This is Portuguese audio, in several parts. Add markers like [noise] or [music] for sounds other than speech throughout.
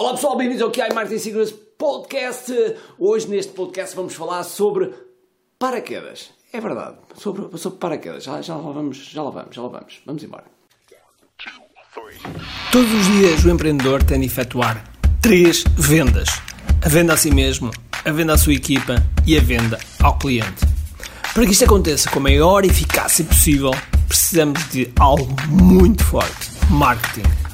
Olá pessoal, bem-vindos ao QI Marketing Secrets Podcast. Hoje neste podcast vamos falar sobre paraquedas. É verdade, sobre, sobre paraquedas. Já, já lá vamos, já lá vamos, já lá vamos. Vamos embora. Todos os dias o empreendedor tem de efetuar três vendas: a venda a si mesmo, a venda à sua equipa e a venda ao cliente. Para que isto aconteça com a maior eficácia possível, precisamos de algo muito forte: marketing.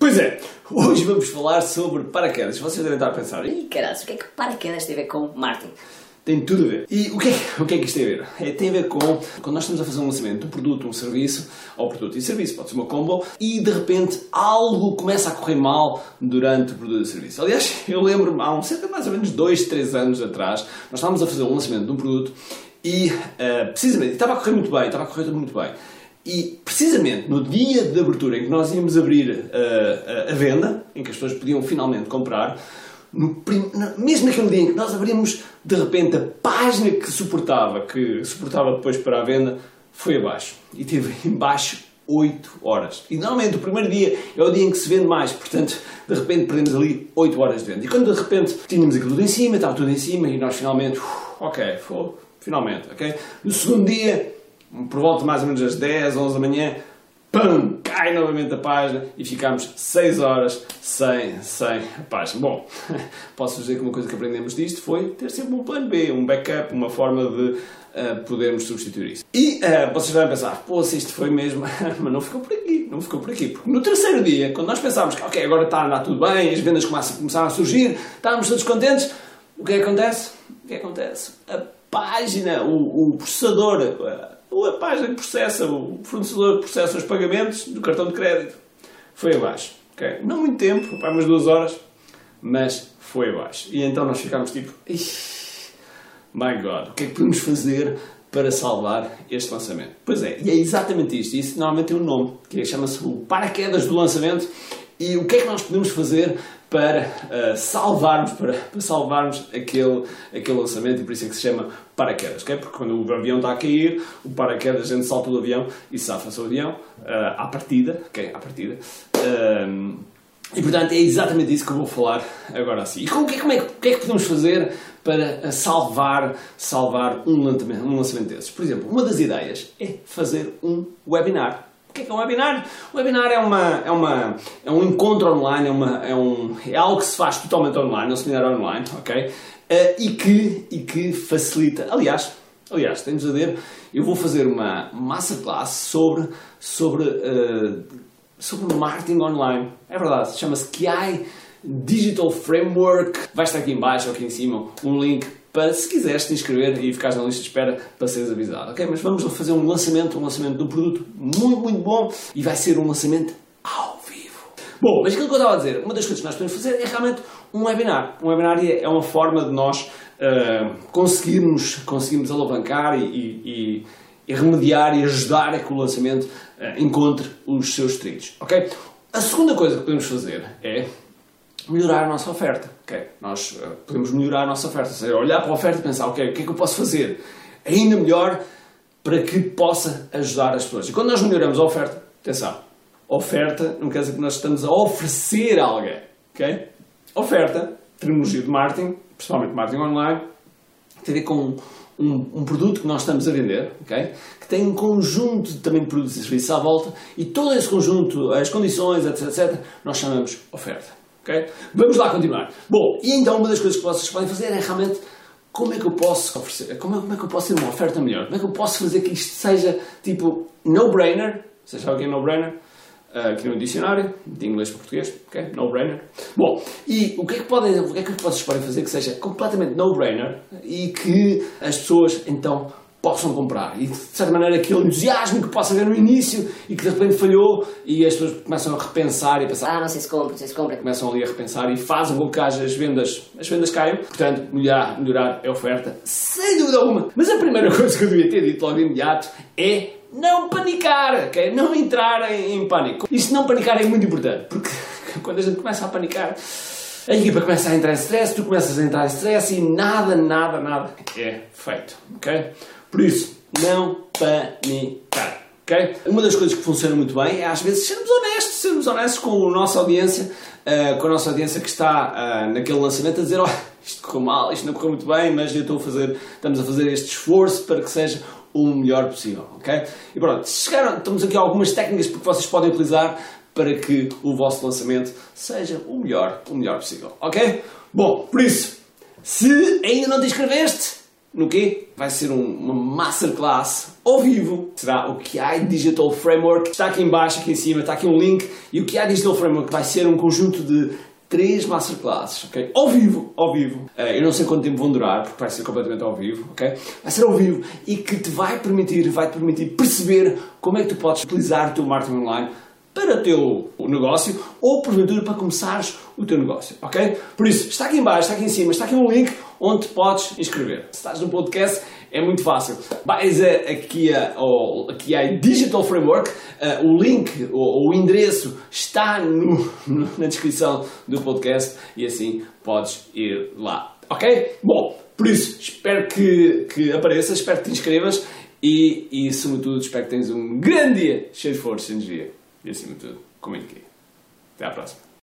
Pois é, hoje vamos falar sobre paraquedas. Vocês devem estar a pensar, Ih, caralho, o que é que paraquedas tem a ver com marketing? tem tudo a ver. E o que, é, o que é que isto tem a ver? É, tem a ver com quando nós estamos a fazer um lançamento de um produto, um serviço, ou produto e serviço, pode ser uma combo, e de repente algo começa a correr mal durante o produto e serviço. Aliás, [laughs] eu lembro-me há um cerca mais ou menos 2, 3 anos atrás, nós estávamos a fazer um lançamento de um produto e uh, precisamente estava a correr muito bem, estava a correr tudo muito bem. E precisamente no dia de abertura em que nós íamos abrir uh, a venda, em que as pessoas podiam finalmente comprar, prim... mesmo naquele dia em que nós abrimos, de repente a página que suportava, que suportava depois para a venda, foi abaixo. E teve embaixo 8 horas. E normalmente o primeiro dia é o dia em que se vende mais, portanto, de repente perdemos ali 8 horas de venda. E quando de repente tínhamos aquilo tudo em cima, estava tudo em cima, e nós finalmente, uf, ok, foi, finalmente, ok? No segundo dia, por volta mais ou menos às 10, 11 da manhã, pam, cai novamente a página e ficamos 6 horas sem, sem a página. Bom, [laughs] posso dizer que uma coisa que aprendemos disto foi ter sempre um plano B, um backup, uma forma de uh, podermos substituir isso. E uh, vocês vão pensar, pô, se isto foi mesmo, [laughs] mas não ficou por aqui, não ficou por aqui. Porque no terceiro dia, quando nós pensámos que, ok, agora está a andar tudo bem, as vendas começaram a surgir, estávamos todos contentes, o que é acontece? O que é que acontece? A página, o, o processador, a página processa, o fornecedor processa os pagamentos do cartão de crédito foi abaixo. Okay? Não muito tempo, para umas duas horas, mas foi abaixo. E então nós ficámos tipo, my God, o que é que podemos fazer para salvar este lançamento? Pois é, e é exatamente isto. Isso normalmente tem um nome, que chama-se o paraquedas do lançamento. E o que é que nós podemos fazer para uh, salvarmos, para, para, salvarmos aquele, aquele lançamento e por isso é que se chama paraquedas, okay? porque quando o avião está a cair, o paraquedas a gente salta do avião e safa-se o avião uh, à partida, ok? À partida. Uh, e portanto é exatamente isso que eu vou falar agora assim. E como, como é, que é que podemos fazer para salvar, salvar um lançamento, um lançamento desses? Por exemplo, uma das ideias é fazer um webinar. Que é, que é um webinar? O webinar é, uma, é, uma, é um encontro online, é, uma, é, um, é algo que se faz totalmente online, é um seminário online, ok? Uh, e, que, e que facilita. Aliás, aliás, tenho-vos a dizer, eu vou fazer uma masterclass sobre, sobre, uh, sobre marketing online. É verdade, chama-se KI Digital Framework. Vai estar aqui embaixo ou aqui em cima um link para se quiseres te inscrever e ficares na lista de espera para seres avisado, ok? Mas vamos fazer um lançamento, um lançamento de um produto muito, muito bom e vai ser um lançamento ao vivo. Bom, mas aquilo que eu estava a dizer, uma das coisas que nós podemos fazer é realmente um webinar. Um webinar é uma forma de nós uh, conseguirmos, conseguirmos alavancar e, e, e, remediar e ajudar a que o lançamento uh, encontre os seus trilhos, ok? A segunda coisa que podemos fazer é melhorar a nossa oferta. Okay? Nós uh, podemos melhorar a nossa oferta, ou seja, olhar para a oferta e pensar, ok, o que é que eu posso fazer ainda melhor para que possa ajudar as pessoas. E quando nós melhoramos a oferta, atenção, oferta não quer dizer que nós estamos a oferecer a alguém. Okay? Oferta, terminologia de marketing, principalmente marketing online, tem a ver com um, um, produto que nós estamos a vender, okay? que tem um conjunto também de produtos e serviços à volta, e todo esse conjunto, as condições, etc, etc, nós chamamos oferta. Okay? Vamos lá continuar. Bom, e então uma das coisas que vocês podem fazer é realmente como é que eu posso oferecer, como é, como é que eu posso ter uma oferta melhor? Como é que eu posso fazer que isto seja tipo no-brainer? Que é no-brainer? Uh, aqui no dicionário, de inglês para português, ok? No-brainer. Bom, e o que, é que podem, o que é que vocês podem fazer que seja completamente no-brainer e que as pessoas então possam comprar. E de certa maneira aquele entusiasmo que possa haver no início e que de repente falhou e as pessoas começam a repensar e a pensar, Ah, não sei se compra, não sei se compra. começam ali a repensar e fazem com que as vendas, as vendas caiam. Portanto, melhorar, melhorar a oferta, sem dúvida alguma. Mas a primeira [laughs] coisa que eu devia ter dito logo de imediato é não panicar, ok? Não entrar em, em pânico. Isto não panicar é muito importante, porque [laughs] quando a gente começa a panicar, a equipa começa a entrar em stress, tu começas a entrar em stress e nada, nada, nada é feito, ok? Por isso, não panicar. ok? Uma das coisas que funciona muito bem é às vezes sermos honestos, sermos honestos com a nossa audiência, eh, com a nossa audiência que está eh, naquele lançamento a dizer, oh, isto correu mal, isto não correu muito bem, mas eu estou a fazer, estamos a fazer este esforço para que seja o melhor possível, ok? E pronto, chegaram, estamos aqui algumas técnicas que vocês podem utilizar para que o vosso lançamento seja o melhor, o melhor possível, ok? Bom, por isso, se ainda não te inscreveste, no quê? Vai ser um- uma masterclass ao vivo. Será o QI Digital Framework. Está aqui em baixo, aqui em cima, está aqui um link. E o QI Digital Framework vai ser um conjunto de três masterclasses, ok? Ao vivo, ao vivo. Eh, eu não sei quanto tempo vão durar, porque vai ser completamente ao vivo, ok? Vai ser ao vivo e que te vai permitir, vai te permitir perceber como é que tu podes utilizar o teu marketing online para o teu negócio ou porventura para começares o teu negócio, ok? Por isso, está aqui em baixo, está aqui em cima, está aqui um link onde podes inscrever. Se estás no podcast, é muito fácil. Vais aqui, a, ao, aqui a Digital Framework, eh, o link, o, o endereço está no- no- na descrição do podcast e assim podes ir lá, ok? Bom, por isso, espero que, que apareças, espero que te inscrevas e, e, sobretudo, espero que tenhas um grande dia cheio de força e energia. E acima de tudo, comente aqui. Até à próxima.